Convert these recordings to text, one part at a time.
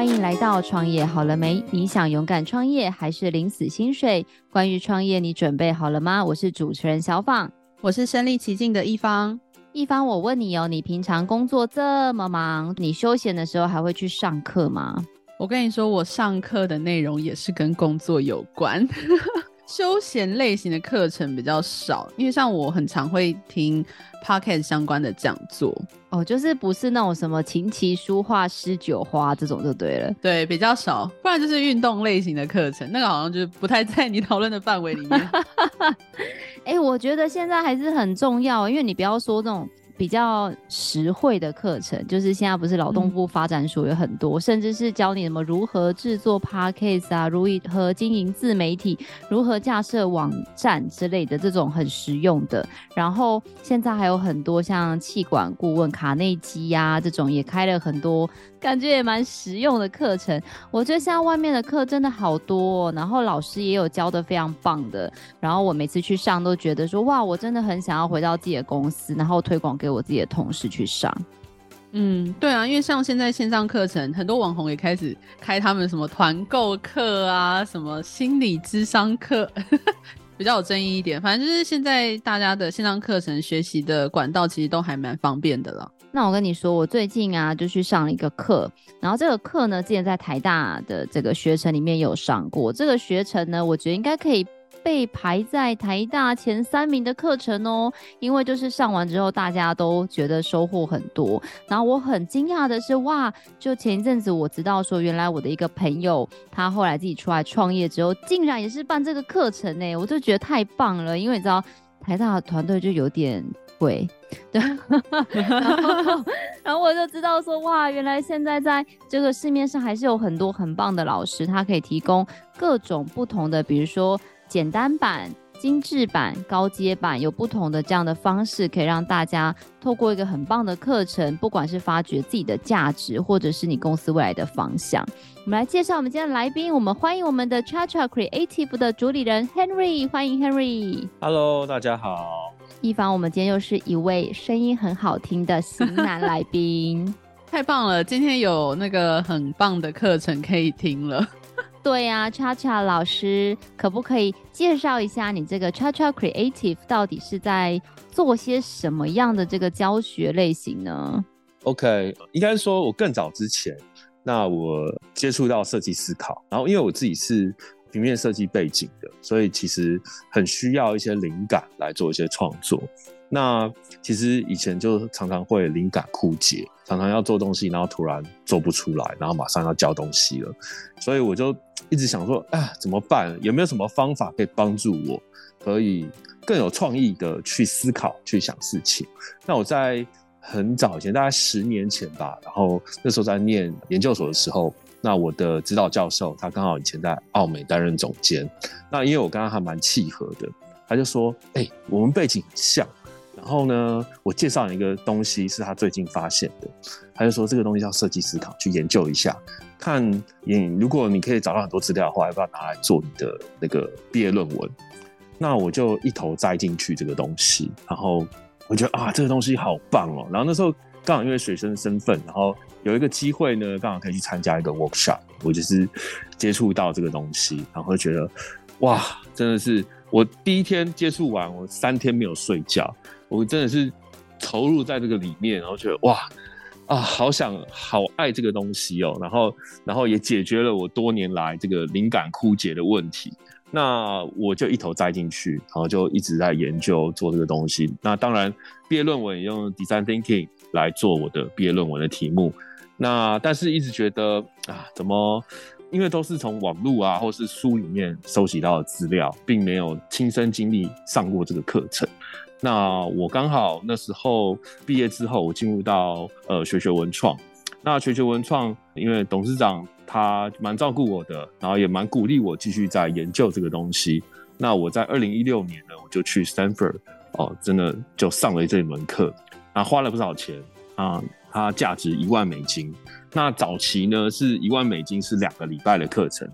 欢迎来到创业好了没？你想勇敢创业还是领死薪水？关于创业，你准备好了吗？我是主持人小访，我是身临其境的一方。一方，我问你哦，你平常工作这么忙，你休闲的时候还会去上课吗？我跟你说，我上课的内容也是跟工作有关。休闲类型的课程比较少，因为像我很常会听 podcast 相关的讲座哦，就是不是那种什么琴棋书画诗酒花这种就对了，对，比较少，不然就是运动类型的课程，那个好像就是不太在你讨论的范围里面。哎、欸，我觉得现在还是很重要，因为你不要说这种。比较实惠的课程，就是现在不是劳动部发展署有很多，嗯、甚至是教你什么如何制作 podcast 啊，如何经营自媒体，如何架设网站之类的这种很实用的。然后现在还有很多像气管顾问卡内基呀、啊、这种也开了很多。感觉也蛮实用的课程，我觉得现在外面的课真的好多哦，然后老师也有教的非常棒的，然后我每次去上都觉得说哇，我真的很想要回到自己的公司，然后推广给我自己的同事去上。嗯，对啊，因为像现在线上课程，很多网红也开始开他们什么团购课啊，什么心理智商课。比较有争议一点，反正就是现在大家的线上课程学习的管道其实都还蛮方便的了。那我跟你说，我最近啊就去上了一个课，然后这个课呢之前在台大的这个学程里面有上过，这个学程呢我觉得应该可以。被排在台大前三名的课程哦，因为就是上完之后，大家都觉得收获很多。然后我很惊讶的是，哇，就前一阵子我知道说，原来我的一个朋友，他后来自己出来创业之后，竟然也是办这个课程呢，我就觉得太棒了。因为你知道台大的团队就有点贵，对，然后然后我就知道说，哇，原来现在在这个市面上还是有很多很棒的老师，他可以提供各种不同的，比如说。简单版、精致版、高阶版，有不同的这样的方式，可以让大家透过一个很棒的课程，不管是发掘自己的价值，或者是你公司未来的方向。我们来介绍我们今天的来宾，我们欢迎我们的 ChaCha Creative 的主理人 Henry，欢迎 Henry。Hello，大家好。一凡，我们今天又是一位声音很好听的型男来宾，太棒了！今天有那个很棒的课程可以听了。对呀，ChaCha 老师，可不可以介绍一下你这个 ChaCha Creative 到底是在做些什么样的这个教学类型呢？OK，应该说我更早之前，那我接触到设计思考，然后因为我自己是平面设计背景的，所以其实很需要一些灵感来做一些创作。那其实以前就常常会灵感枯竭，常常要做东西，然后突然做不出来，然后马上要交东西了，所以我就一直想说，啊，怎么办？有没有什么方法可以帮助我，可以更有创意的去思考、去想事情？那我在很早以前，大概十年前吧，然后那时候在念研究所的时候，那我的指导教授他刚好以前在奥美担任总监，那因为我跟他还蛮契合的，他就说，哎、我们背景很像。然后呢，我介绍一个东西是他最近发现的，他就说这个东西叫设计思考，去研究一下，看你如果你可以找到很多资料的话，要不要拿来做你的那个毕业论文？那我就一头栽进去这个东西，然后我觉得啊，这个东西好棒哦。然后那时候刚好因为学生的身份，然后有一个机会呢，刚好可以去参加一个 workshop，我就是接触到这个东西，然后觉得哇，真的是我第一天接触完，我三天没有睡觉。我真的是投入在这个里面，然后觉得哇啊，好想好爱这个东西哦，然后然后也解决了我多年来这个灵感枯竭的问题。那我就一头栽进去，然后就一直在研究做这个东西。那当然，毕业论文也用 Design Thinking 来做我的毕业论文的题目。那但是一直觉得啊，怎么因为都是从网络啊或是书里面收集到的资料，并没有亲身经历上过这个课程。那我刚好那时候毕业之后，我进入到呃学学文创。那学学文创，因为董事长他蛮照顾我的，然后也蛮鼓励我继续在研究这个东西。那我在二零一六年呢，我就去 Stanford 哦，真的就上了这一门课，那花了不少钱啊，它价值一万美金。那早期呢是一万美金是两个礼拜的课程，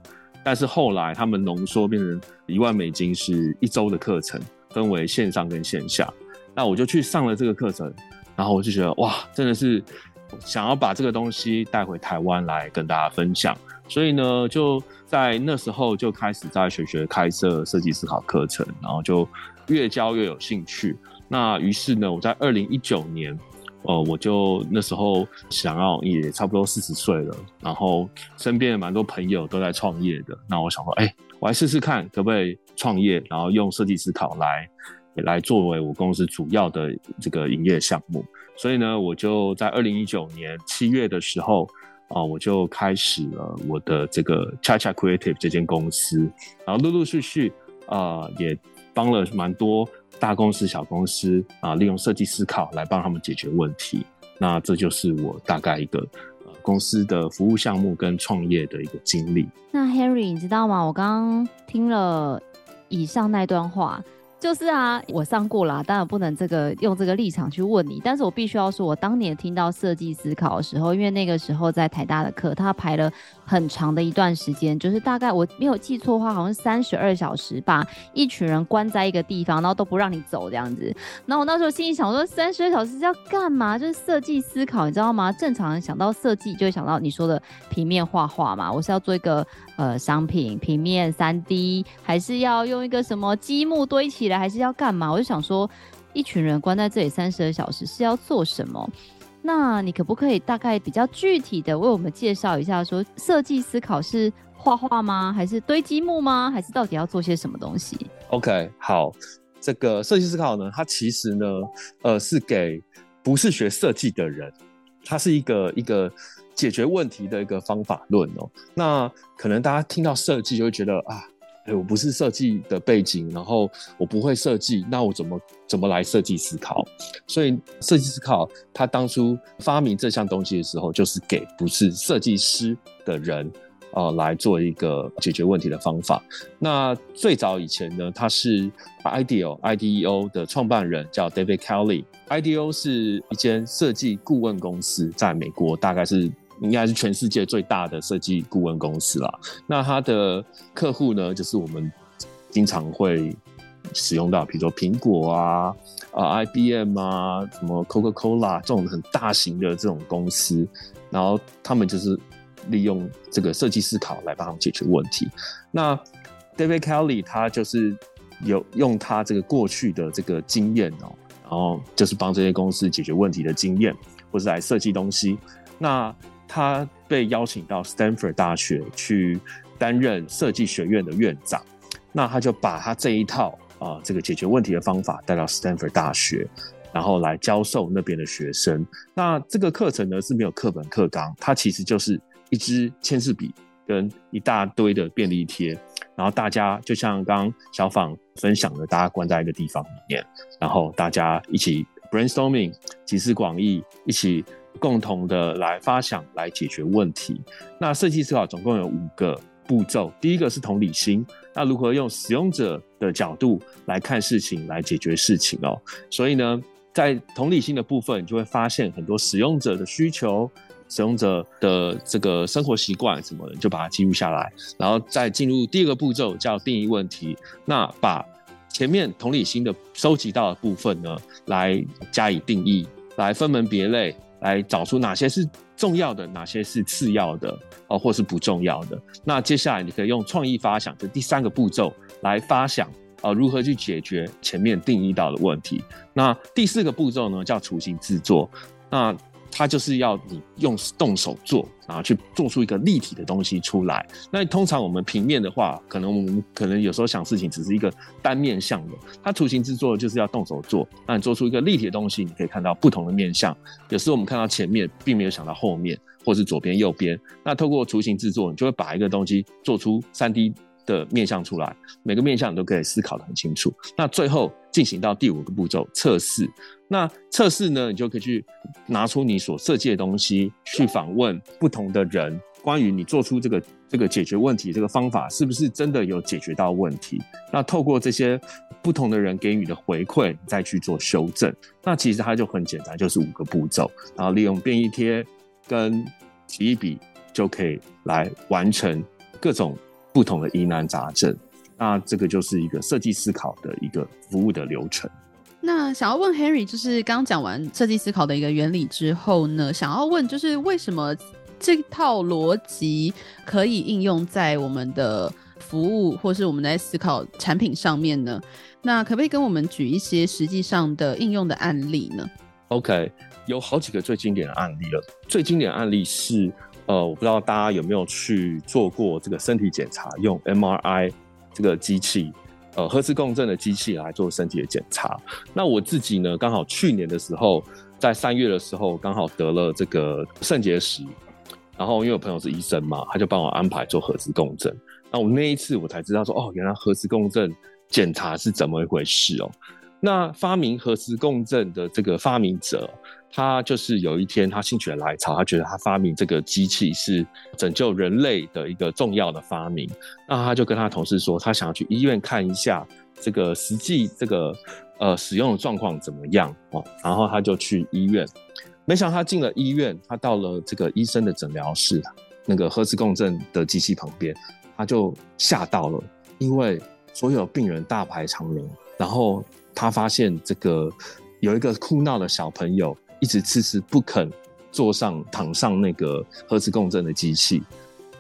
但是后来他们浓缩变成一万美金是一周的课程。分为线上跟线下，那我就去上了这个课程，然后我就觉得哇，真的是想要把这个东西带回台湾来跟大家分享，所以呢，就在那时候就开始在学学开设设计思考课程，然后就越教越有兴趣。那于是呢，我在二零一九年，呃，我就那时候想要也差不多四十岁了，然后身边有蛮多朋友都在创业的，那我想说，哎、我来试试看可不可以创业，然后用设计思考来来作为我公司主要的这个营业项目。所以呢，我就在二零一九年七月的时候，啊、我就开始了我的这个 CHA-CHA Creative 这间公司，然后陆陆续续啊、也帮了蛮多大公司、小公司啊、利用设计思考来帮他们解决问题。那这就是我大概一个公司的服务项目跟创业的一个经历。那 Henry，你知道吗？我刚刚听了以上那段话。就是啊，我上过啦，当然不能这个用这个立场去问你，但是我必须要说，我当年听到设计思考的时候，因为那个时候在台大的课，他排了很长的一段时间，就是大概我没有记错的话，好像三十二小时，把一群人关在一个地方，然后都不让你走这样子。然后我那时候心里想说，三十二小时是要干嘛？就是设计思考，你知道吗？正常人想到设计就会想到你说的平面画画嘛，我是要做一个呃商品平面三 D，还是要用一个什么积木堆起来？还是要干嘛？我就想说，一群人关在这里三十二小时是要做什么？那你可不可以大概比较具体的为我们介绍一下说，设计思考是画画吗？还是堆积木吗？还是到底要做些什么东西？OK，好，这个设计思考呢，它其实呢，呃，是给不是学设计的人，它是一个一个解决问题的一个方法论哦。那可能大家听到设计就会觉得啊。哎，我不是设计的背景，然后我不会设计，那我怎么怎么来设计思考？所以设计思考，他当初发明这项东西的时候，就是给不是设计师的人，呃，来做一个解决问题的方法。那最早以前呢，他是 IDEO IDEO 的创办人叫 David Kelly，IDEO 是一间设计顾问公司，在美国大概是。应该是全世界最大的设计顾问公司啦。那他的客户呢，就是我们经常会使用到，比如说苹果啊、啊 IBM 啊、什么 Coca-Cola 这种很大型的这种公司。然后他们就是利用这个设计思考来帮他们解决问题。那 David Kelly 他就是有用他这个过去的这个经验哦，然后就是帮这些公司解决问题的经验，或是来设计东西。那他被邀请到 Stanford 大学去担任设计学院的院长，那他就把他这一套啊、呃、这个解决问题的方法带到 Stanford 大学，然后来教授那边的学生。那这个课程呢是没有课本课纲，它其实就是一支签字笔跟一大堆的便利贴，然后大家就像刚刚小访分享的，大家关在一个地方里面，然后大家一起 brainstorming，集思广益，一起。共同的来发想，来解决问题。那设计思考总共有五个步骤，第一个是同理心，那如何用使用者的角度来看事情，来解决事情哦。所以呢，在同理心的部分，你就会发现很多使用者的需求、使用者的这个生活习惯什么的，就把它记录下来，然后再进入第二个步骤，叫定义问题。那把前面同理心的收集到的部分呢，来加以定义，来分门别类。来找出哪些是重要的，哪些是次要的，哦，或是不重要的。那接下来你可以用创意发想，这第三个步骤来发想，啊，如何去解决前面定义到的问题。那第四个步骤呢，叫雏形制作。那它就是要你用动手做，然后去做出一个立体的东西出来。那通常我们平面的话，可能我们可能有时候想事情只是一个单面向的。它图形制作就是要动手做，那你做出一个立体的东西，你可以看到不同的面向。有时候我们看到前面，并没有想到后面，或是左边右边。那透过图形制作，你就会把一个东西做出三 D 的面向出来，每个面向你都可以思考得很清楚。那最后进行到第五个步骤，测试。那测试呢，你就可以去拿出你所设计的东西，去访问不同的人，关于你做出这个这个解决问题这个方法是不是真的有解决到问题。那透过这些不同的人给予的回馈，再去做修正。那其实它就很简单，就是五个步骤，然后利用便利贴跟提笔就可以来完成各种不同的疑难杂症。那这个就是一个设计思考的一个服务的流程。那想要问 Henry，就是刚讲完设计思考的一个原理之后呢，想要问就是为什么这套逻辑可以应用在我们的服务或是我们在思考产品上面呢？那可不可以跟我们举一些实际上的应用的案例呢？OK，有好几个最经典的案例了。最经典的案例是，呃，我不知道大家有没有去做过这个身体检查，用 MRI 这个机器。呃，核磁共振的机器来做身体的检查。那我自己呢，刚好去年的时候，在三月的时候，刚好得了这个肾结石。然后因为我朋友是医生嘛，他就帮我安排做核磁共振。那我那一次我才知道说，哦，原来核磁共振检查是怎么一回事哦。那发明核磁共振的这个发明者。他就是有一天，他心血来潮，他觉得他发明这个机器是拯救人类的一个重要的发明。那他就跟他同事说，他想要去医院看一下这个实际这个呃使用的状况怎么样哦。然后他就去医院，没想到他进了医院，他到了这个医生的诊疗室，那个核磁共振的机器旁边，他就吓到了，因为所有病人大排长龙，然后他发现这个有一个哭闹的小朋友。一直迟迟不肯坐上躺上那个核磁共振的机器，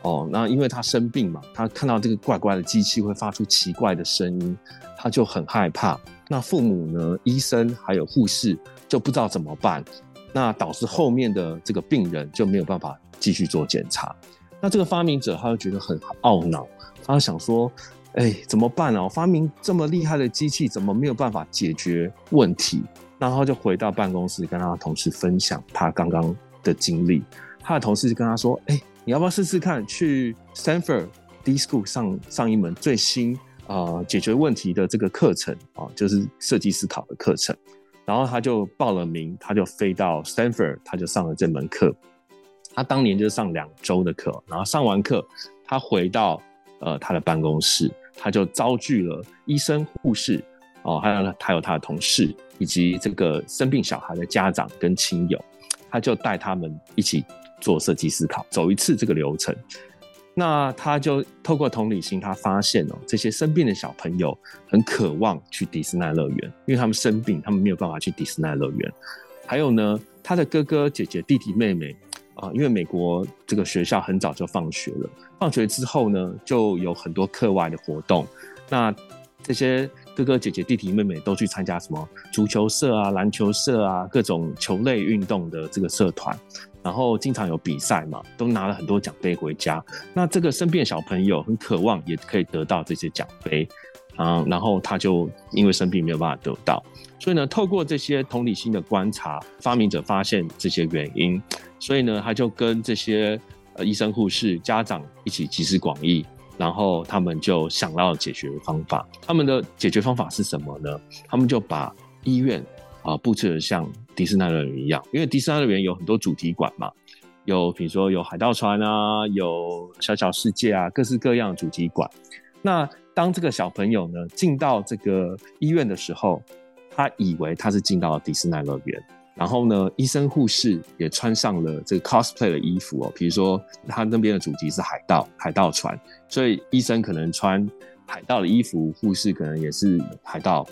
哦，那因为他生病嘛，他看到这个怪怪的机器会发出奇怪的声音，他就很害怕。那父母呢，医生还有护士就不知道怎么办，那导致后面的这个病人就没有办法继续做检查。那这个发明者他就觉得很懊恼，他就想说，哎，怎么办啊？发明这么厉害的机器，怎么没有办法解决问题？然后就回到办公室，跟他的同事分享他刚刚的经历。他的同事就跟他说：“哎，你要不要试试看去 Stanford D School 上上一门最新啊、解决问题的这个课程啊，就是设计思考的课程。”然后他就报了名，他就飞到 Stanford，他就上了这门课。他当年就上两周的课，然后上完课，他回到呃他的办公室，他就召集了医生、护士。哦，还有他有他的同事，以及这个生病小孩的家长跟亲友，他就带他们一起做设计思考，走一次这个流程。那他就透过同理心，他发现哦，这些生病的小朋友很渴望去迪士尼乐园，因为他们生病，他们没有办法去迪士尼乐园。还有呢，他的哥哥姐姐、弟弟妹妹啊，因为美国这个学校很早就放学了，放学之后呢，就有很多课外的活动。那这些哥哥姐姐、弟弟妹妹都去参加什么足球社啊、篮球社啊，各种球类运动的这个社团，然后经常有比赛嘛，都拿了很多奖杯回家。那这个生病小朋友很渴望也可以得到这些奖杯啊，然后他就因为生病没有办法得到，所以呢，透过这些同理心的观察，发明者发现这些原因，所以呢，他就跟这些呃医生、护士、家长一起集思广益。然后他们就想到解决方法，他们的解决方法是什么呢？他们就把医院啊布置得像迪士尼乐园一样，因为迪士尼乐园有很多主题馆嘛，有比如说有海盗船啊，有小小世界啊，各式各样的主题馆。那当这个小朋友呢进到这个医院的时候，他以为他是进到了迪士尼乐园。然后呢，医生护士也穿上了这个 cosplay 的衣服哦，比如说他那边的主题是海盗，海盗船，所以医生可能穿海盗的衣服，护士可能也是海盗。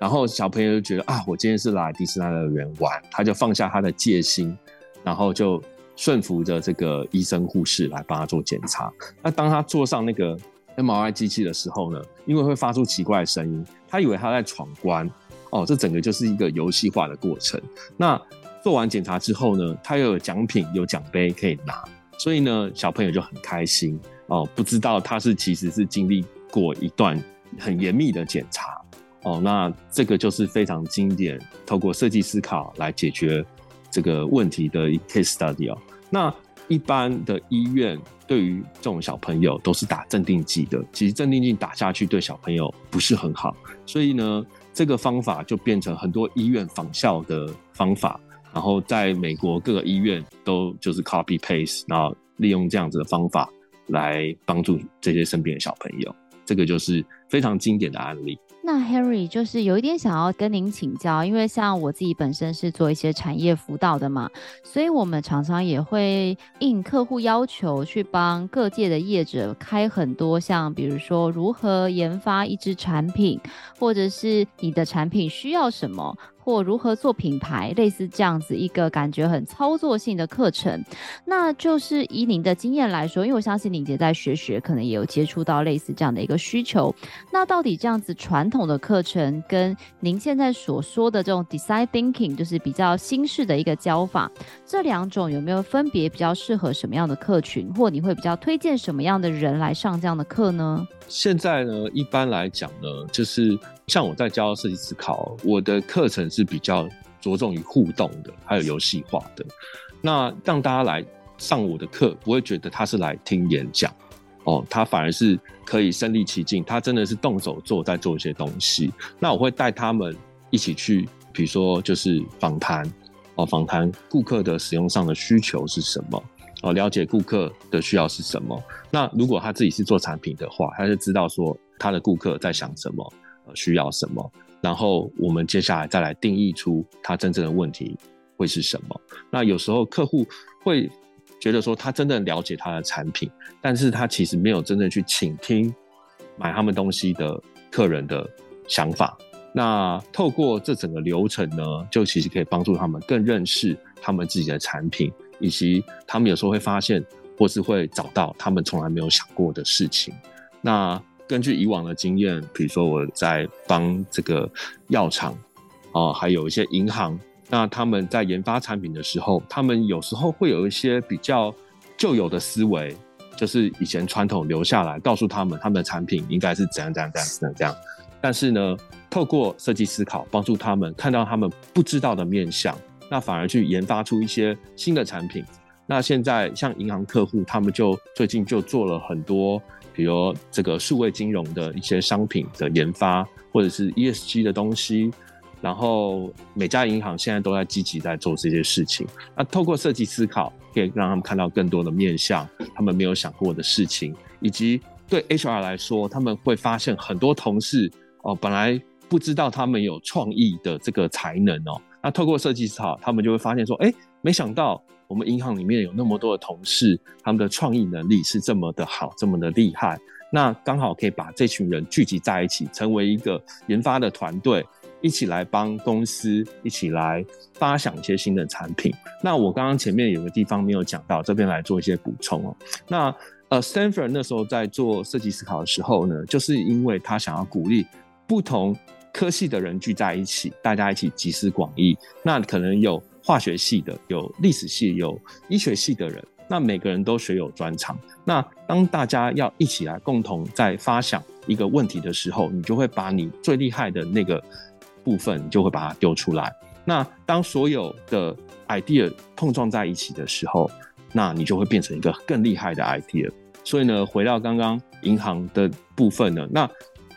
然后小朋友就觉得啊，我今天是来迪士尼乐园玩，他就放下他的戒心，然后就顺服着这个医生护士来帮他做检查。那当他坐上那个 MRI 机器的时候呢，因为会发出奇怪的声音，他以为他在闯关。哦，这整个就是一个游戏化的过程。那做完检查之后呢，他又有奖品、有奖杯可以拿，所以呢，小朋友就很开心哦。不知道他是其实是经历过一段很严密的检查哦。那这个就是非常经典，透过设计思考来解决这个问题的 case study 哦。那一般的医院对于这种小朋友都是打镇定剂的，其实镇定剂打下去对小朋友不是很好，所以呢。这个方法就变成很多医院仿效的方法，然后在美国各个医院都就是 copy paste，然后利用这样子的方法来帮助这些生病的小朋友。这个就是非常经典的案例。Henry 就是有一点想要跟您请教，因为像我自己本身是做一些产业辅导的嘛，所以我们常常也会应客户要求去帮各界的业者开很多像，比如说如何研发一支产品，或者是你的产品需要什么。或如何做品牌，类似这样子一个感觉很操作性的课程，那就是以您的经验来说，因为我相信您也在学学，可能也有接触到类似这样的一个需求。那到底这样子传统的课程跟您现在所说的这种 design thinking，就是比较新式的一个教法，这两种有没有分别比较适合什么样的客群，或你会比较推荐什么样的人来上这样的课呢？现在呢，一般来讲呢，就是像我在教设计思考，我的课程是比较着重于互动的，还有游戏化的。那让大家来上我的课，不会觉得他是来听演讲哦，他反而是可以身临其境，他真的是动手做，在做一些东西。那我会带他们一起去，比如说就是访谈哦，访谈顾客的使用上的需求是什么。哦，了解顾客的需要是什么。那如果他自己是做产品的话，他就知道说他的顾客在想什么，需要什么。然后我们接下来再来定义出他真正的问题会是什么。那有时候客户会觉得说他真的了解他的产品，但是他其实没有真正去倾听买他们东西的客人的想法。那透过这整个流程呢，就其实可以帮助他们更认识他们自己的产品。以及他们有时候会发现，或是会找到他们从来没有想过的事情。那根据以往的经验，比如说我在帮这个药厂啊，还有一些银行，那他们在研发产品的时候，他们有时候会有一些比较旧有的思维，就是以前传统留下来，告诉他们他们的产品应该是怎样怎样怎样怎样这样。但是呢，透过设计思考，帮助他们看到他们不知道的面向。那反而去研发出一些新的产品。那现在像银行客户，他们就最近就做了很多，比如这个数位金融的一些商品的研发，或者是 ESG 的东西。然后每家银行现在都在积极在做这些事情。那透过设计思考，可以让他们看到更多的面向，他们没有想过的事情，以及对 HR 来说，他们会发现很多同事哦，本来不知道他们有创意的这个才能哦。那透过设计思考，他们就会发现说，哎，没想到我们银行里面有那么多的同事，他们的创意能力是这么的好，这么的厉害。那刚好可以把这群人聚集在一起，成为一个研发的团队，一起来帮公司，一起来发想一些新的产品。那我刚刚前面有个地方没有讲到，这边来做一些补充哦。那呃，Sanford 那时候在做设计思考的时候呢，就是因为他想要鼓励不同。科系的人聚在一起，大家一起集思广益。那可能有化学系的，有历史系，有医学系的人。那每个人都学有专长。那当大家要一起来共同在发想一个问题的时候，你就会把你最厉害的那个部分，就会把它丢出来。那当所有的 idea 碰撞在一起的时候，那你就会变成一个更厉害的 idea。所以呢，回到刚刚银行的部分呢，那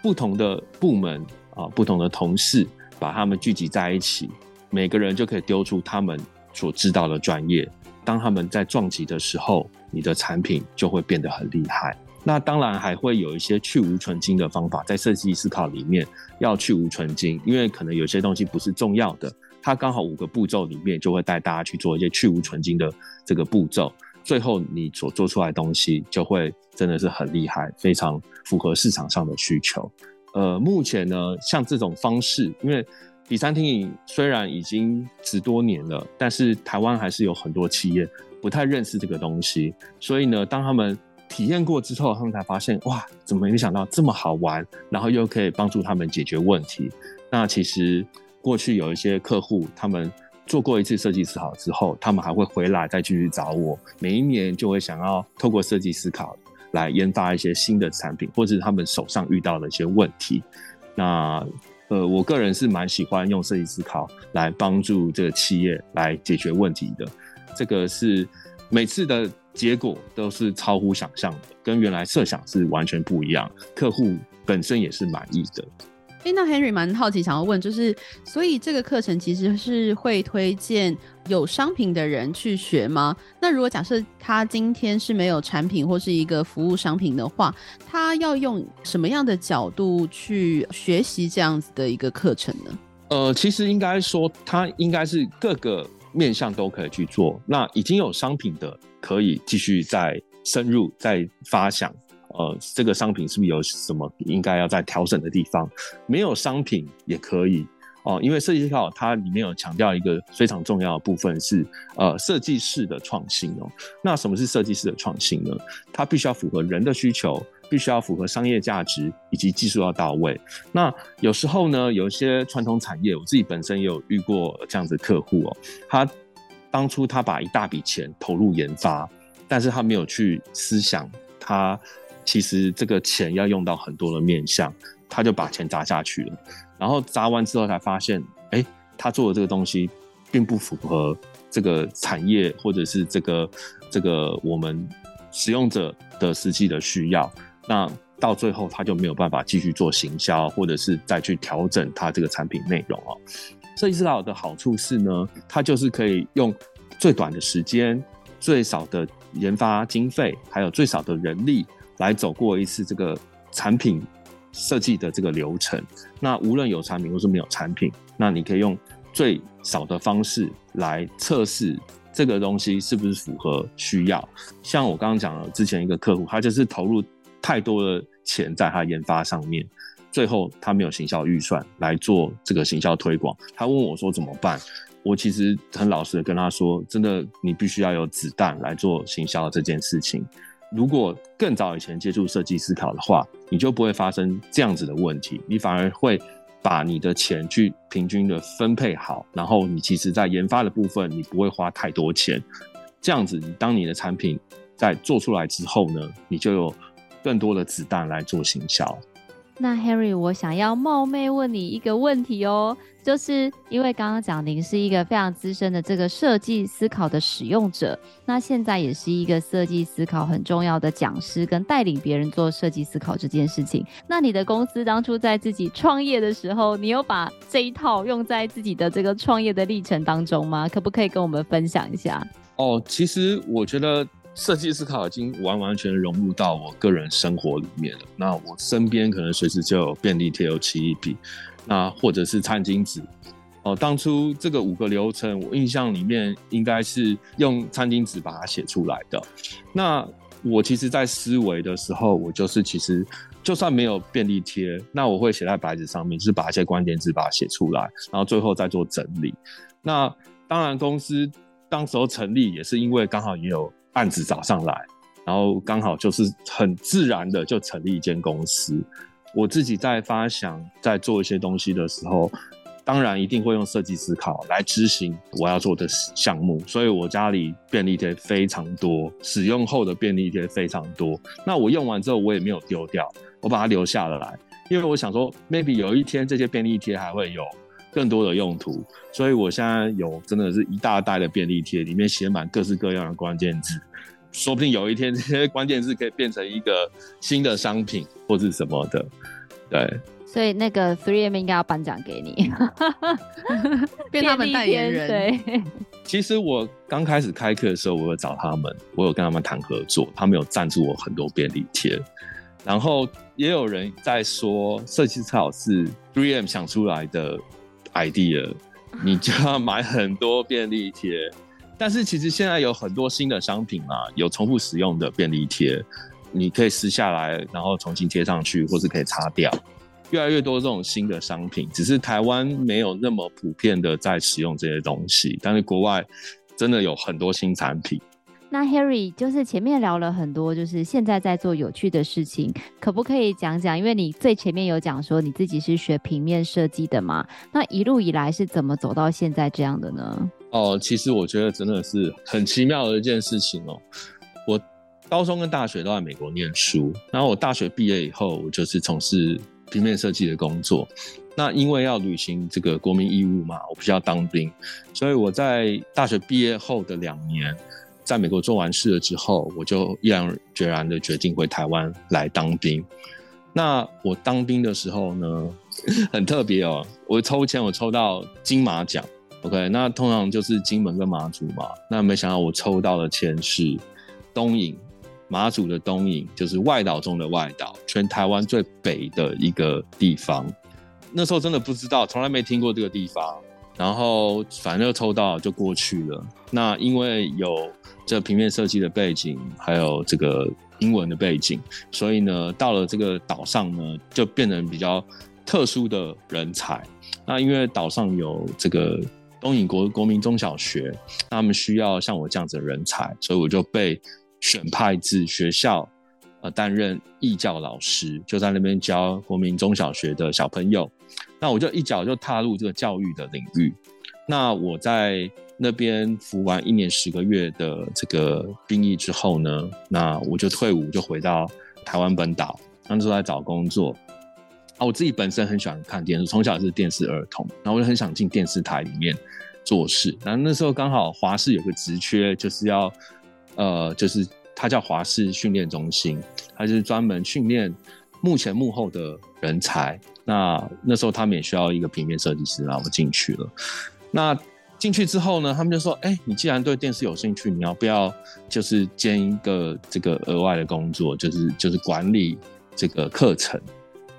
不同的部门。啊，不同的同事把他们聚集在一起，每个人就可以丢出他们所知道的专业。当他们在撞击的时候，你的产品就会变得很厉害。那当然还会有一些去无存菁的方法，在设计思考里面要去无存菁，因为可能有些东西不是重要的，它刚好五个步骤里面就会带大家去做一些去无存菁的这个步骤，最后你所做出来的东西就会真的是很厉害，非常符合市场上的需求。呃，目前呢，像这种方式，因为 Design Thinking 虽然已经十多年了，但是台湾还是有很多企业不太认识这个东西，所以呢，当他们体验过之后，他们才发现，哇，怎么没想到这么好玩，然后又可以帮助他们解决问题。那其实过去有一些客户，他们做过一次设计思考之后，他们还会回来再继续找我，每一年就会想要透过设计思考。来研发一些新的产品，或者是他们手上遇到的一些问题。那呃，我个人是蛮喜欢用设计思考来帮助这个企业来解决问题的。这个是每次的结果都是超乎想象的，跟原来设想是完全不一样。客户本身也是满意的。哎、那 Henry 蛮好奇，想要问，就是所以这个课程其实是会推荐有商品的人去学吗？那如果假设他今天是没有产品或是一个服务商品的话，他要用什么样的角度去学习这样子的一个课程呢？呃，其实应该说，他应该是各个面向都可以去做。那已经有商品的，可以继续再深入再发想。呃，这个商品是不是有什么应该要再调整的地方？没有商品也可以哦，因为设计思考它里面有强调一个非常重要的部分是呃设计师的创新哦。那什么是设计师的创新呢？它必须要符合人的需求，必须要符合商业价值，以及技术要到位。那有时候呢，有一些传统产业，我自己本身也有遇过这样子的客户哦，他当初他把一大笔钱投入研发，但是他没有去思想他。其实这个钱要用到很多的面向，他就把钱砸下去了，然后砸完之后才发现，哎，他做的这个东西并不符合这个产业或者是这个这个我们使用者的实际的需要，那到最后他就没有办法继续做行销，或者是再去调整他这个产品内容哦。设计思考的好处是呢，他就是可以用最短的时间、最少的研发经费，还有最少的人力。来走过一次这个产品设计的这个流程，那无论有产品或是没有产品，那你可以用最少的方式来测试这个东西是不是符合需要。像我刚刚讲了之前一个客户，他就是投入太多的钱在他研发上面，最后他没有行销预算来做这个行销推广，他问我说怎么办？我其实很老实的跟他说，真的你必须要有子弹来做行销这件事情。如果更早以前接触设计思考的话，你就不会发生这样子的问题，你反而会把你的钱去平均的分配好，然后你其实在研发的部分你不会花太多钱，这样子，当你的产品在做出来之后呢，你就有更多的子弹来做行销。那 Harry，我想要冒昧问你一个问题哦，就是因为刚刚讲您是一个非常资深的这个设计思考的使用者，那现在也是一个设计思考很重要的讲师，跟带领别人做设计思考这件事情。那你的公司当初在自己创业的时候，你有把这一套用在自己的这个创业的历程当中吗？可不可以跟我们分享一下？哦，其实我觉得。设计思考已经完完全融入到我个人生活里面了。那我身边可能随时就有便利贴、有奇异笔，那或者是餐巾纸。哦，当初这个五个流程，我印象里面应该是用餐巾纸把它写出来的。那我其实，在思维的时候，我就是其实就算没有便利贴，那我会写在白纸上面，就是把一些关键字把它写出来，然后最后再做整理。那当然，公司当时候成立也是因为刚好也有。案子找上来，然后刚好就是很自然的就成立一间公司。我自己在发想、在做一些东西的时候，当然一定会用设计思考来执行我要做的项目。所以我家里便利贴非常多，使用后的便利贴非常多。那我用完之后，我也没有丢掉，我把它留下了来，因为我想说，maybe 有一天这些便利贴还会有。更多的用途，所以我现在有真的是一大袋的便利贴，里面写满各式各样的关键字，说不定有一天这些 关键字可以变成一个新的商品或是什么的，对。所以那个 Three M 应该要颁奖给你，变他们代言人。对。其实我刚开始开课的时候，我有找他们，我有跟他们谈合作，他们有赞助我很多便利贴。然后也有人在说，设计草是 Three M 想出来的。idea，你就要买很多便利贴，但是其实现在有很多新的商品嘛，有重复使用的便利贴，你可以撕下来，然后重新贴上去，或是可以擦掉，越来越多这种新的商品，只是台湾没有那么普遍的在使用这些东西，但是国外真的有很多新产品。那 Harry 就是前面聊了很多，就是现在在做有趣的事情，可不可以讲讲？因为你最前面有讲说你自己是学平面设计的嘛，那一路以来是怎么走到现在这样的呢？哦，其实我觉得真的是很奇妙的一件事情哦。我高中跟大学都在美国念书，然后我大学毕业以后，我就是从事平面设计的工作。那因为要履行这个国民义务嘛，我必须要当兵，所以我在大学毕业后的两年。在美国做完事了之后，我就毅然决然的决定回台湾来当兵。那我当兵的时候呢，很特别哦。我抽签，我抽到金马奖。OK，那通常就是金门跟马祖嘛。那没想到我抽到的签是东引，马祖的东引，就是外岛中的外岛，全台湾最北的一个地方。那时候真的不知道，从来没听过这个地方。然后反正就抽到就过去了。那因为有这平面设计的背景，还有这个英文的背景，所以呢，到了这个岛上呢，就变成比较特殊的人才。那因为岛上有这个东引国国民中小学，他们需要像我这样子的人才，所以我就被选派至学校，呃，担任义教老师，就在那边教国民中小学的小朋友。那我就一脚就踏入这个教育的领域。那我在那边服完一年十个月的这个兵役之后呢，那我就退伍，就回到台湾本岛，那时在找工作。啊，我自己本身很喜欢看电视，从小是电视儿童，然后我就很想进电视台里面做事。然后那时候刚好华视有个职缺，就是要呃，就是它叫华视训练中心，它就是专门训练幕前幕后的人才。那那时候他们也需要一个平面设计师，然后我进去了。那进去之后呢，他们就说：“哎、你既然对电视有兴趣，你要不要就是兼一个这个额外的工作，就是就是管理这个课程？”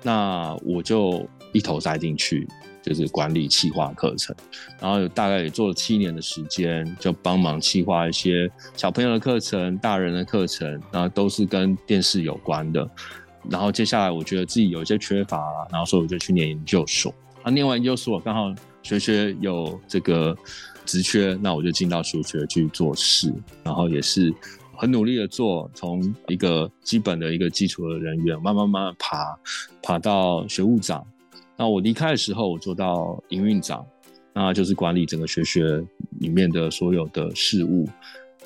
那我就一头栽进去，就是管理企划课程，然后大概也做了七年的时间，就帮忙企划一些小朋友的课程、大人的课程，然后都是跟电视有关的。然后接下来我觉得自己有一些缺乏，然后所以我就去念研究所。啊，念完研究所刚好学学有这个职缺，那我就进到学学去做事，然后也是很努力的做，从一个基本的一个基础的人员，慢慢慢慢爬，爬到学务长。那我离开的时候，我做到营运长，那就是管理整个学学里面的所有的事务，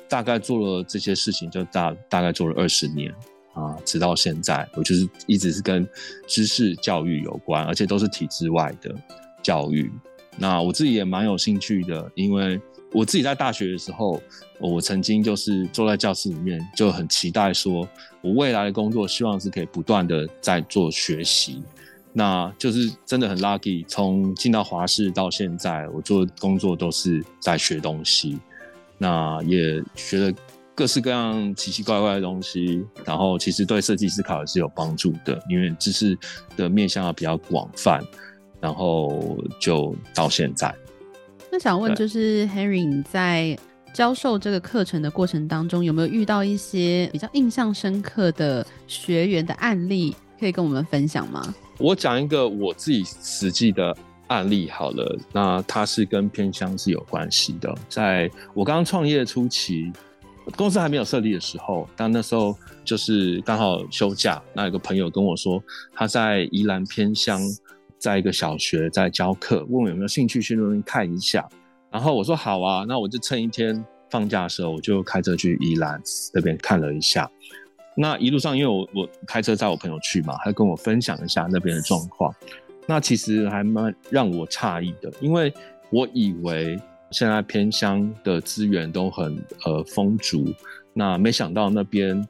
大概做了这些事情，就大大概做了二十年。啊，直到现在，我就是一直是跟知识教育有关，而且都是体制外的教育。那我自己也蛮有兴趣的，因为我自己在大学的时候，我曾经就是坐在教室里面，就很期待说，我未来的工作希望是可以不断的在做学习。那就是真的很 lucky，从进到华视到现在，我做的工作都是在学东西，那也学了。各式各样奇奇怪怪的东西，然后其实对设计思考也是有帮助的，因为知识的面向要比较广泛，然后就到现在。那想问，就是 Henry 你在教授这个课程的过程当中，有没有遇到一些比较印象深刻的学员的案例，可以跟我们分享吗？我讲一个我自己实际的案例好了，那它是跟偏乡是有关系的，在我刚刚创业初期。公司还没有设立的时候，但那时候就是刚好休假，那有个朋友跟我说，他在宜兰偏乡，在一个小学在教课，问我有没有兴趣去那边看一下。然后我说好啊，那我就趁一天放假的时候，我就开车去宜兰那边看了一下。那一路上，因为我我开车载我朋友去嘛，他跟我分享一下那边的状况。那其实还蛮让我诧异的，因为我以为。现在偏乡的资源都很呃丰足，那没想到那边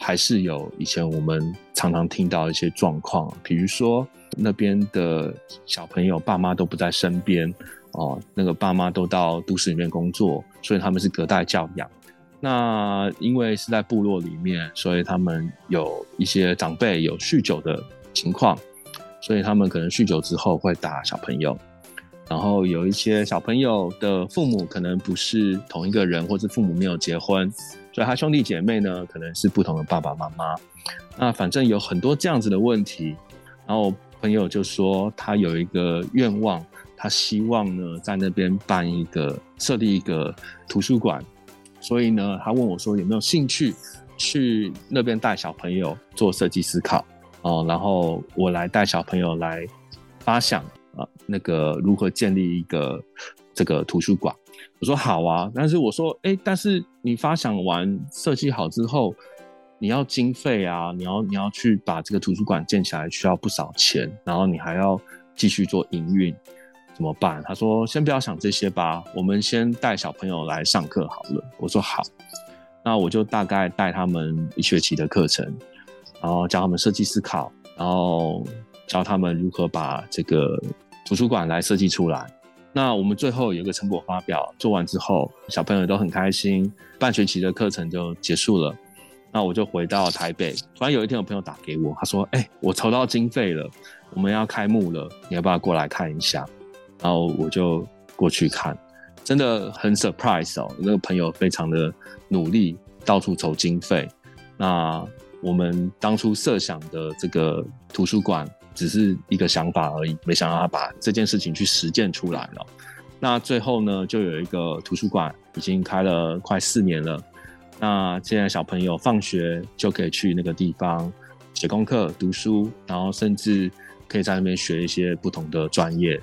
还是有以前我们常常听到一些状况，比如说那边的小朋友爸妈都不在身边哦，那个爸妈都到都市里面工作，所以他们是隔代教养。那因为是在部落里面，所以他们有一些长辈有酗酒的情况，所以他们可能酗酒之后会打小朋友。然后有一些小朋友的父母可能不是同一个人，或是父母没有结婚，所以他兄弟姐妹呢可能是不同的爸爸妈妈。那反正有很多这样子的问题。然后朋友就说他有一个愿望，他希望呢在那边办一个设立一个图书馆。所以呢，他问我说有没有兴趣去那边带小朋友做设计思考哦，然后我来带小朋友来发想。啊，那个如何建立一个这个图书馆？我说好啊，但是我说，哎、但是你发想完设计好之后，你要经费啊，你要你要去把这个图书馆建起来，需要不少钱，然后你还要继续做营运，怎么办？他说先不要想这些吧，我们先带小朋友来上课好了。我说好，那我就大概带他们一学期的课程，然后教他们设计思考，然后。教他们如何把这个图书馆来设计出来。那我们最后有个成果发表，做完之后，小朋友都很开心，半学期的课程就结束了。那我就回到台北，突然有一天，我朋友打给我，他说：“哎、我筹到经费了，我们要开幕了，你要不要过来看一下？”然后我就过去看，真的很 surprise 哦，那个朋友非常的努力，到处筹经费。那我们当初设想的这个图书馆只是一个想法而已，没想到他把这件事情去实践出来了。那最后呢，就有一个图书馆已经开了快四年了。那现在小朋友放学就可以去那个地方写功课、读书，然后甚至可以在那边学一些不同的专业。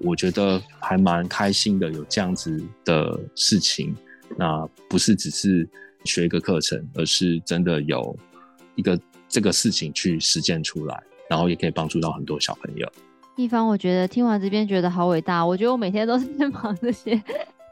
我觉得还蛮开心的，有这样子的事情。那不是只是。学一个课程，而是真的有一个这个事情去实践出来，然后也可以帮助到很多小朋友。一方，我觉得听完这边觉得好伟大。我觉得我每天都是在 忙这些。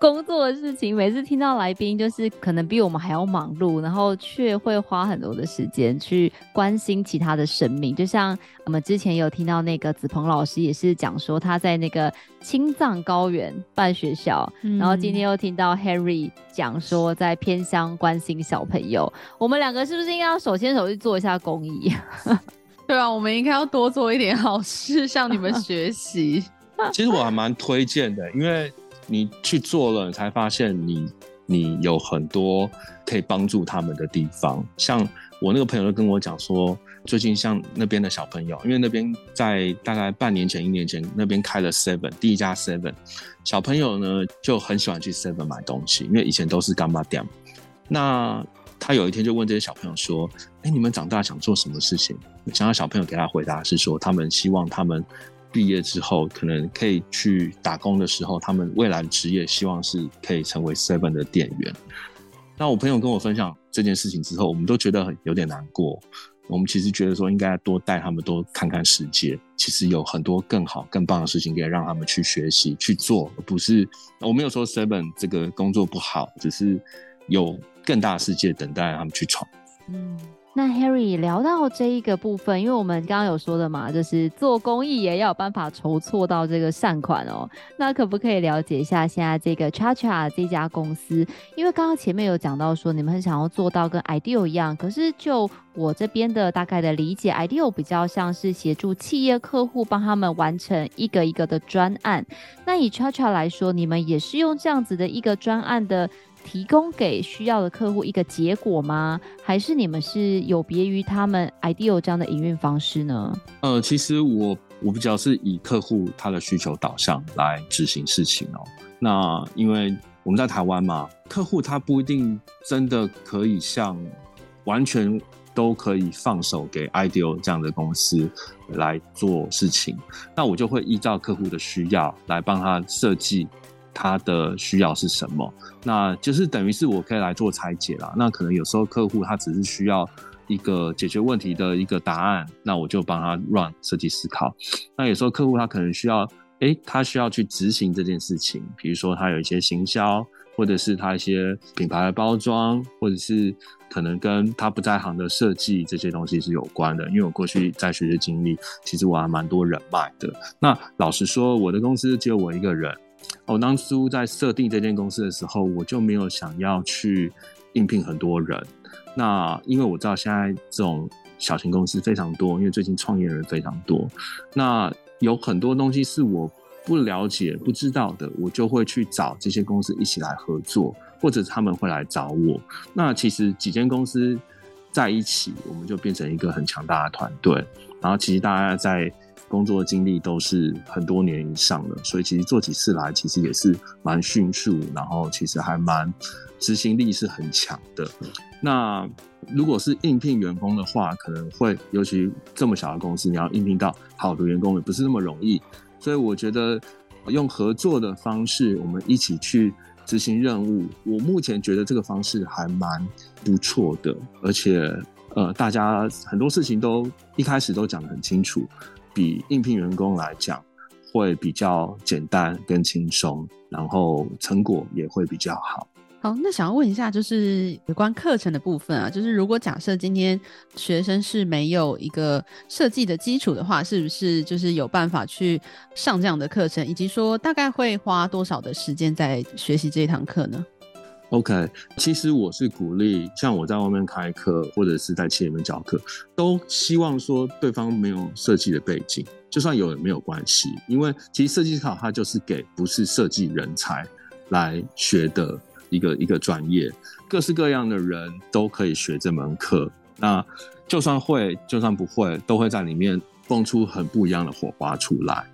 工作的事情，每次听到来宾就是可能比我们还要忙碌，然后却会花很多的时间去关心其他的生命。就像我们之前有听到那个子鹏老师也是讲说他在那个青藏高原办学校，嗯、然后今天又听到 Harry 讲说在偏乡关心小朋友。我们两个是不是应该要手牵手去做一下公益？对啊，我们应该要多做一点好事，向你们学习。其实我还蛮推荐的，因为。你去做了，你才发现你你有很多可以帮助他们的地方。像我那个朋友就跟我讲说，最近像那边的小朋友，因为那边在大概半年前、一年前那边开了 Seven 第一家 Seven，小朋友呢就很喜欢去 Seven 买东西，因为以前都是干巴店。那他有一天就问这些小朋友说：“哎，你们长大想做什么事情？”想要小朋友给他回答是说，他们希望他们。毕业之后，可能可以去打工的时候，他们未来的职业希望是可以成为 Seven 的店员。那我朋友跟我分享这件事情之后，我们都觉得很有点难过。我们其实觉得说，应该多带他们多看看世界。其实有很多更好、更棒的事情可以让他们去学习、去做，而不是我没有说 Seven 这个工作不好，只是有更大世界等待他们去闯。嗯。那 Harry 聊到这一个部分，因为我们刚刚有说的嘛，就是做公益也要有办法筹措到这个善款哦。那可不可以了解一下现在这个 ChaCha 这家公司？因为刚刚前面有讲到说你们很想要做到跟 IDEAL 一样，可是就我这边的大概的理解，IDEAL 比较像是协助企业客户帮他们完成一个一个的专案。那以 ChaCha 来说，你们也是用这样子的一个专案的。提供给需要的客户一个结果吗？还是你们是有别于他们 IDEAL 这样的营运方式呢？呃，其实我我比较是以客户他的需求导向来执行事情哦。那因为我们在台湾嘛，客户他不一定真的可以像完全都可以放手给 IDEAL 这样的公司来做事情。那我就会依照客户的需要来帮他设计。他的需要是什么？那就是等于是我可以来做拆解啦。那可能有时候客户他只是需要一个解决问题的一个答案，那我就帮他 run 设计思考。那有时候客户他可能需要，诶，他需要去执行这件事情，比如说他有一些行销，或者是他一些品牌的包装，或者是可能跟他不在行的设计这些东西是有关的。因为我过去在学的经历，其实我还蛮多人脉的。那老实说，我的公司只有我一个人。我当初在设定这间公司的时候，我就没有想要去应聘很多人。那因为我知道现在这种小型公司非常多，因为最近创业人非常多。那有很多东西是我不了解、不知道的，我就会去找这些公司一起来合作，或者他们会来找我。那其实几间公司在一起，我们就变成一个很强大的团队。然后其实大家在。工作经历都是很多年以上的，所以其实做起事来其实也是蛮迅速，然后其实还蛮执行力是很强的。那如果是应聘员工的话，可能会尤其这么小的公司，你要应聘到好的员工也不是那么容易。所以我觉得用合作的方式，我们一起去执行任务，我目前觉得这个方式还蛮不错的，而且呃，大家很多事情都一开始都讲得很清楚。比应聘员工来讲，会比较简单跟轻松，然后成果也会比较好。好，那想要问一下，就是有关课程的部分啊，就是如果假设今天学生是没有一个设计的基础的话，是不是就是有办法去上这样的课程，以及说大概会花多少的时间在学习这一堂课呢？OK，其实我是鼓励，像我在外面开课或者是在企业里面教课，都希望说对方没有设计的背景，就算有也没有关系，因为其实设计思考它就是给不是设计人才来学的。一个一个专业，各式各样的人都可以学这门课。那就算会，就算不会，都会在里面蹦出很不一样的火花出来。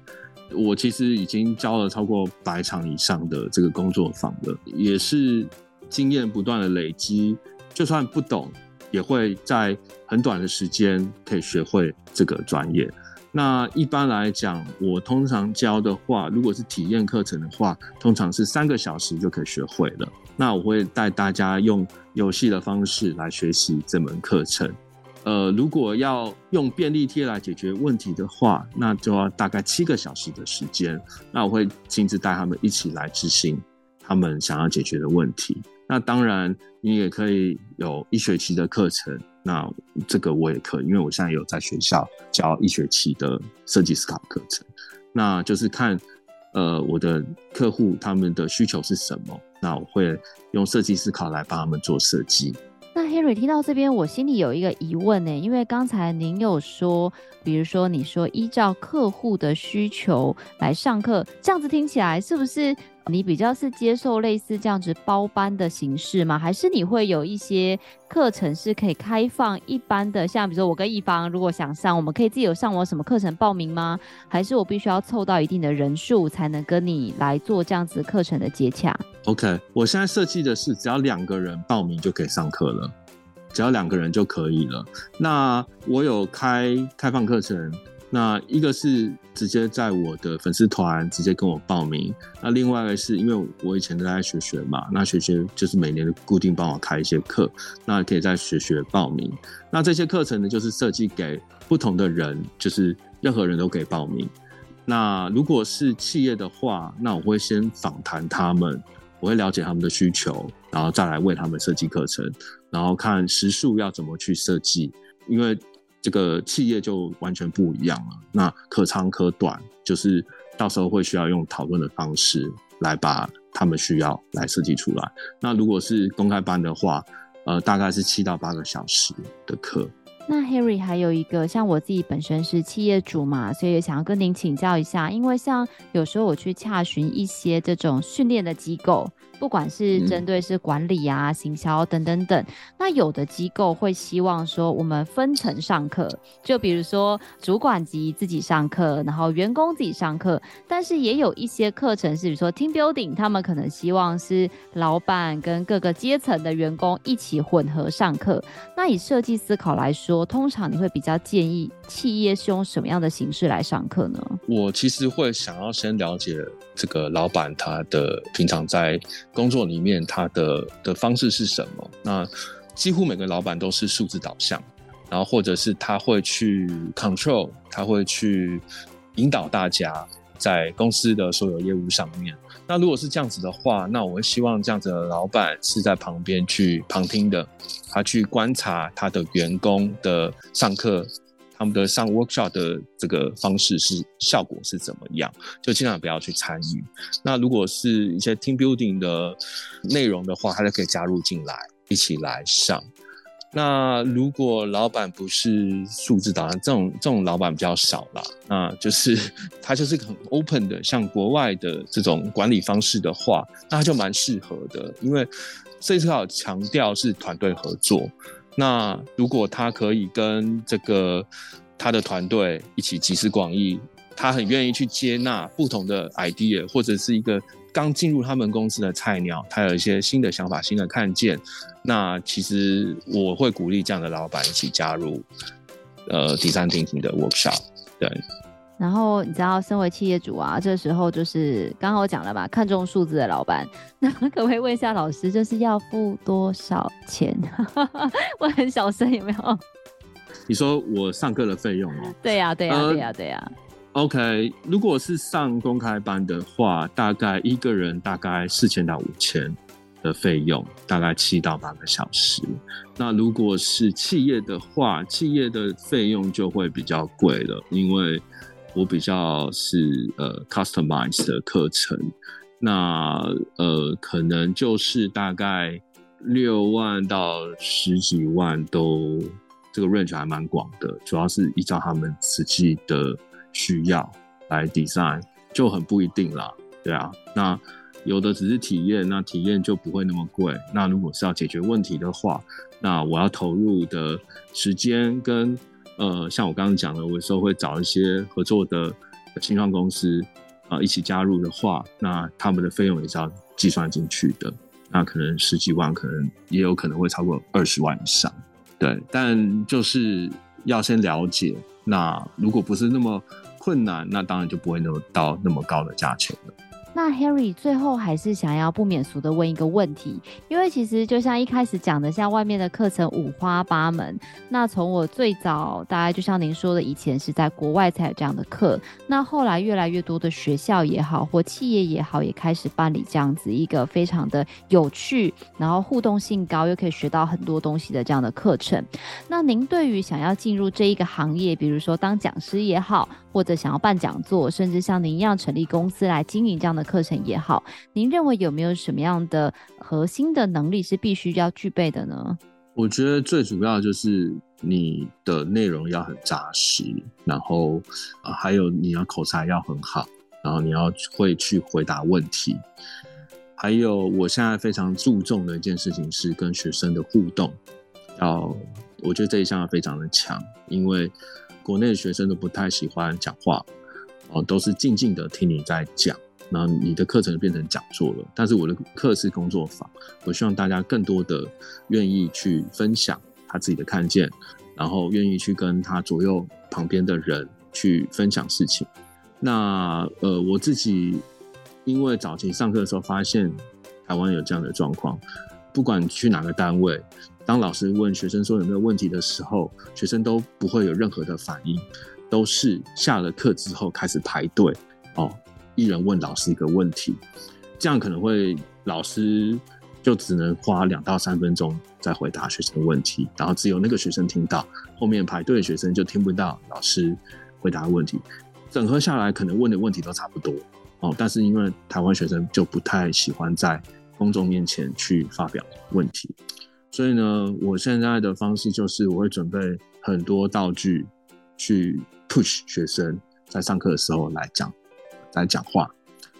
我其实已经教了超过百场以上的这个工作坊了，也是经验不断的累积。就算不懂，也会在很短的时间可以学会这个专业。那一般来讲，我通常教的话，如果是体验课程的话，通常是三个小时就可以学会了。那我会带大家用游戏的方式来学习这门课程。呃，如果要用便利贴来解决问题的话，那就要大概七个小时的时间。那我会亲自带他们一起来执行他们想要解决的问题。那当然，你也可以有一学期的课程。那这个我也可以，因为我现在有在学校教一学期的设计思考课程。那就是看。呃，我的客户他们的需求是什么？那我会用设计思考来帮他们做设计。那 Henry 听到这边，我心里有一个疑问呢，因为刚才您有说，比如说你说依照客户的需求来上课，这样子听起来是不是？你比较是接受类似这样子包班的形式吗？还是你会有一些课程是可以开放一般的？像比如说我跟一方如果想上，我们可以自己有上网什么课程报名吗？还是我必须要凑到一定的人数才能跟你来做这样子课程的接洽？OK，我现在设计的是只要两个人报名就可以上课了，只要两个人就可以了。那我有开开放课程。那一个是直接在我的粉丝团直接跟我报名，那另外一个是因为我以前都在学学嘛，那学学就是每年的固定帮我开一些课，那可以在学学报名。那这些课程呢，就是设计给不同的人，就是任何人都可以报名。那如果是企业的话，那我会先访谈他们，我会了解他们的需求，然后再来为他们设计课程，然后看时数要怎么去设计，因为。这个企业就完全不一样了。那可长可短，就是到时候会需要用讨论的方式来把他们需要来设计出来。那如果是公开班的话，呃，大概是七到八个小时的课。那 Harry 还有一个，像我自己本身是企业主嘛，所以也想要跟您请教一下，因为像有时候我去洽询一些这种训练的机构。不管是针对是管理啊、行销等等等，那有的机构会希望说我们分层上课，就比如说主管级自己上课，然后员工自己上课。但是也有一些课程是，比如说 team building，他们可能希望是老板跟各个阶层的员工一起混合上课。那以设计思考来说，通常你会比较建议企业是用什么样的形式来上课呢？我其实会想要先了解这个老板他的平常在。工作里面他的的方式是什么？那几乎每个老板都是数字导向，然后或者是他会去 control，他会去引导大家在公司的所有业务上面。那如果是这样子的话，那我会希望这样子的老板是在旁边去旁听的，他去观察他的员工的上课。他们的上 workshop 的这个方式是效果是怎么样？就尽量不要去参与。那如果是一些 team building 的内容的话，他就可以加入进来，一起来上。那如果老板不是数字导向，这种这种老板比较少啦。那就是 他就是很 open 的，像国外的这种管理方式的话，那他就蛮适合的，因为这一次好强调是团队合作。那如果他可以跟这个他的团队一起集思广益，他很愿意去接纳不同的 idea，或者是一个刚进入他们公司的菜鸟，他有一些新的想法、新的看见，那其实我会鼓励这样的老板一起加入，呃第三定型的 workshop，对。然后你知道，身为企业主啊，这时候就是刚刚我讲了嘛，看重数字的老板，那可不可以问一下老师，就是要付多少钱？我很小声，有没有？你说我上课的费用哦？对呀，对呀，对呀，对呀。OK，如果是上公开班的话，大概一个人大概四千到五千。的费用，大概七到八个小时。那如果是企业的话，企业的费用就会比较贵了，因为我比较是呃 customize 的课程，那呃可能就是大概六万到十几万都这个 range 还蛮广的，主要是依照他们实际的需要来 design，就很不一定啦，对啊，那。有的只是体验，那体验就不会那么贵。那如果是要解决问题的话，那我要投入的时间跟呃，像我刚刚讲的，我有时候会找一些合作的新创公司啊、一起加入的话，那他们的费用也是要计算进去的。那可能十几万，可能也有可能会超过二十万以上。对，但就是要先了解。那如果不是那么困难，那当然就不会那么到那么高的价钱了。那 Harry 最后还是想要不免俗的问一个问题，因为其实就像一开始讲的，像外面的课程五花八门。那从我最早，大概就像您说的，以前是在国外才有这样的课，那后来越来越多的学校也好，或企业也好，也开始办理这样子一个非常的有趣，然后互动性高，又可以学到很多东西的这样的课程。那您对于想要进入这一个行业，比如说当讲师也好，或者想要办讲座，甚至像您一样成立公司来经营这样的课程也好，您认为有没有什么样的核心的能力是必须要具备的呢？我觉得最主要就是你的内容要很扎实，然后啊，还有你要口才要很好，然后你要会去回答问题。还有，我现在非常注重的一件事情是跟学生的互动，要我觉得这一项非常的强，因为国内的学生都不太喜欢讲话，哦，都是静静的听你在讲。那你的课程变成讲座了，但是我的课是工作坊，我希望大家更多的愿意去分享他自己的看见，然后愿意去跟他左右旁边的人去分享事情。那呃，我自己因为早期上课的时候发现台湾有这样的状况，不管去哪个单位，当老师问学生说有没有问题的时候，学生都不会有任何的反应，都是下了课之后开始排队哦。一人问老师一个问题，这样可能会老师就只能花两到三分钟在回答学生的问题，然后只有那个学生听到，后面排队的学生就听不到老师回答的问题。整合下来，可能问的问题都差不多哦，但是因为台湾学生就不太喜欢在公众面前去发表问题，所以呢，我现在的方式就是我会准备很多道具去 push 学生在上课的时候来讲。来讲话，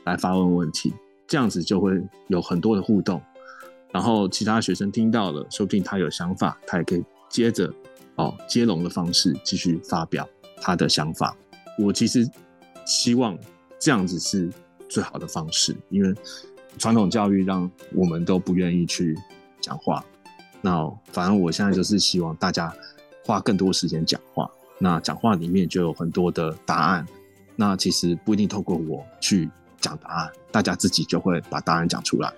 来发问问题，这样子就会有很多的互动，然后其他学生听到了，说不定他有想法，他也可以接着哦接龙的方式继续发表他的想法。我其实希望这样子是最好的方式，因为传统教育让我们都不愿意去讲话。那反正我现在就是希望大家花更多时间讲话，那讲话里面就有很多的答案。那其实不一定透过我去讲答案，大家自己就会把答案讲出来。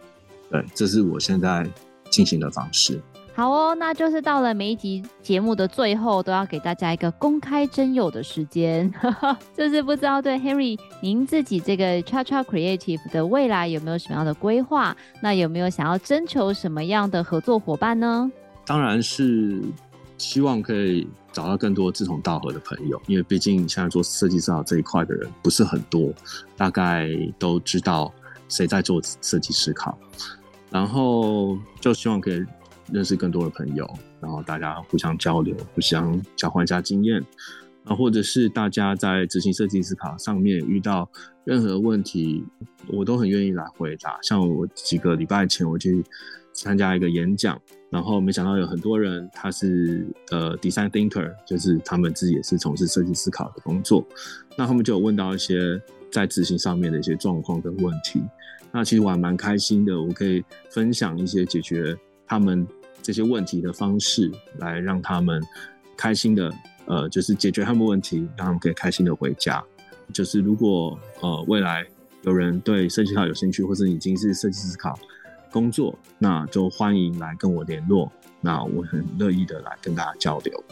对，这是我现在进行的方式。好哦，那就是到了每一集节目的最后，都要给大家一个公开征友的时间。就是不知道对 Harry 您自己这个 CHACHA Creative 的未来有没有什么样的规划？那有没有想要征求什么样的合作伙伴呢？当然是希望可以。找到更多志同道合的朋友，因为毕竟现在做设计思考这一块的人不是很多，大概都知道谁在做设计思考，然后就希望可以认识更多的朋友，然后大家互相交流，互相交换一下经验，啊，或者是大家在执行设计思考上面遇到任何问题，我都很愿意来回答。像我几个礼拜前我去参加一个演讲。然后没想到有很多人，他是呃 design thinker，就是他们自己也是从事设计思考的工作。那他们就有问到一些在执行上面的一些状况跟问题。那其实我还蛮开心的，我可以分享一些解决他们这些问题的方式，来让他们开心的呃，就是解决他们问题，让他们可以开心的回家。就是如果呃未来有人对设计思考有兴趣，或是已经是设计思考。工作，那就欢迎来跟我联络，那我很乐意的来跟大家交流。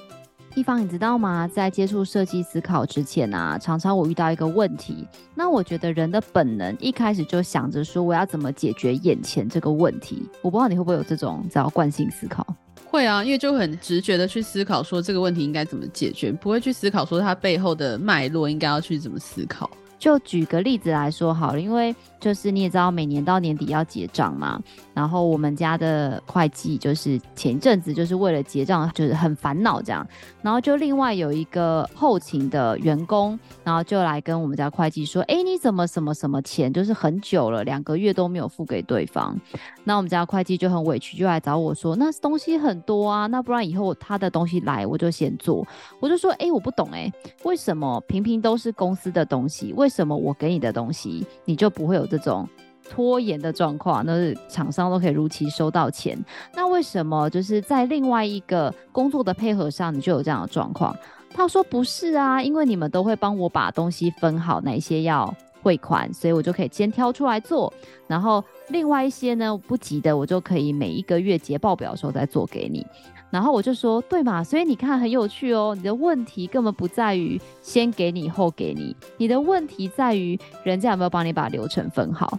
一方，你知道吗？在接触设计思考之前啊，常常我遇到一个问题。那我觉得人的本能一开始就想着说，我要怎么解决眼前这个问题。我不知道你会不会有这种叫惯性思考？会啊，因为就很直觉的去思考说这个问题应该怎么解决，不会去思考说它背后的脉络应该要去怎么思考。就举个例子来说好了，因为。就是你也知道，每年到年底要结账嘛，然后我们家的会计就是前一阵子就是为了结账，就是很烦恼这样，然后就另外有一个后勤的员工，然后就来跟我们家会计说，哎，你怎么什么什么钱就是很久了，两个月都没有付给对方，那我们家会计就很委屈，就来找我说，那东西很多啊，那不然以后他的东西来我就先做，我就说，哎，我不懂哎，为什么平平都是公司的东西，为为什么我给你的东西你就不会有？这种拖延的状况，那是厂商都可以如期收到钱。那为什么就是在另外一个工作的配合上，你就有这样的状况？他说不是啊，因为你们都会帮我把东西分好，哪些要汇款，所以我就可以先挑出来做。然后另外一些呢，不急的，我就可以每一个月结报表的时候再做给你。然后我就说，对嘛，所以你看很有趣哦。你的问题根本不在于先给你后给你，你的问题在于人家有没有帮你把流程分好。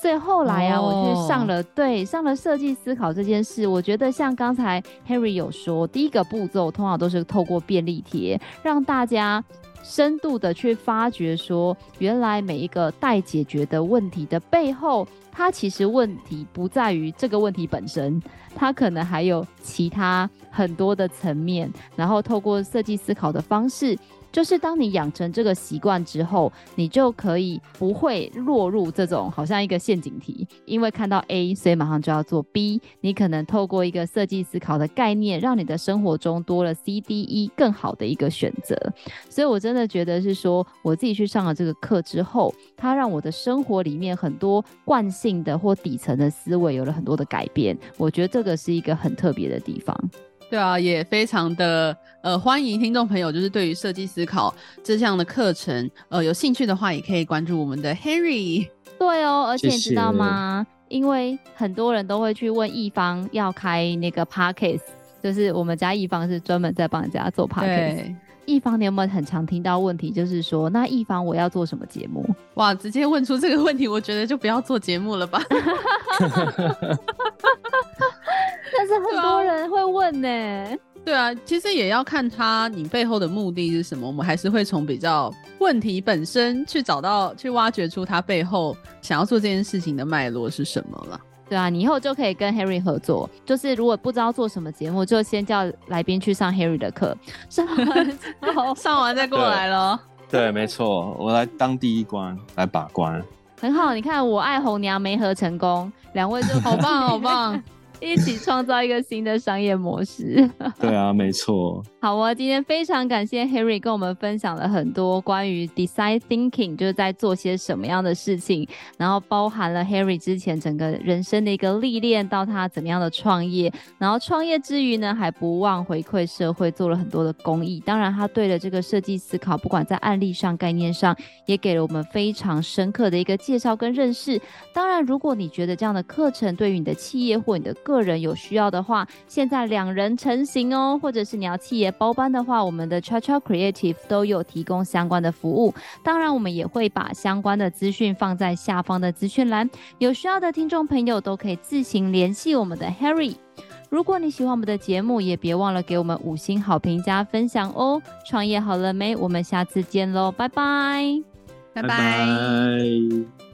所以后来啊，我去上了，对，上了设计思考这件事。我觉得像刚才 Harry 有说，第一个步骤通常都是透过便利贴，让大家深度的去发掘说，原来每一个待解决的问题的背后。它其实问题不在于这个问题本身，它可能还有其他很多的层面，然后透过设计思考的方式。就是当你养成这个习惯之后，你就可以不会落入这种好像一个陷阱题，因为看到 A，所以马上就要做 B。你可能透过一个设计思考的概念，让你的生活中多了 C、D、E 更好的一个选择。所以我真的觉得是说，我自己去上了这个课之后，它让我的生活里面很多惯性的或底层的思维有了很多的改变。我觉得这个是一个很特别的地方。对啊，也非常的呃欢迎听众朋友，就是对于设计思考这项的课程，呃有兴趣的话，也可以关注我们的 Harry。对哦，而且你知道吗？谢谢。因为很多人都会去问一方要开那个 Podcast，就是我们家一方是专门在帮人家做 Podcast。一方，你有没有很常听到问题，就是说那一方我要做什么节目？哇，直接问出这个问题，我觉得就不要做节目了吧。但是很多人会问呢、欸，对啊，其实也要看他你背后的目的是什么。我们还是会从比较问题本身去找到、去挖掘出他背后想要做这件事情的脉络是什么了。对啊，你以后就可以跟 Harry 合作，就是如果不知道做什么节目，就先叫来宾去上 Harry 的课，上完上完再过来咯。对，对没错，我来当第一关来把关。很好，你看我爱红娘没合成功，两位就好棒，好棒。一起创造一个新的商业模式。对啊，没错。好啊，今天非常感谢 Harry 跟我们分享了很多关于 Design Thinking，就是在做些什么样的事情，然后包含了 Harry 之前整个人生的一个历练，到他怎么样的创业，然后创业之余呢，还不忘回馈社会，做了很多的公益。当然，他对了这个设计思考，不管在案例上、概念上，也给了我们非常深刻的一个介绍跟认识。当然，如果你觉得这样的课程对于你的企业或你的个人有需要的话，现在两人成型哦，或者是你要企业包班的话，我们的 CHOCHO Creative 都有提供相关的服务。当然，我们也会把相关的资讯放在下方的资讯栏，有需要的听众朋友都可以自行联系我们的 Harry。如果你喜欢我们的节目，也别忘了给我们五星好评加分享哦。创业好了没？我们下次见喽，拜拜。拜拜。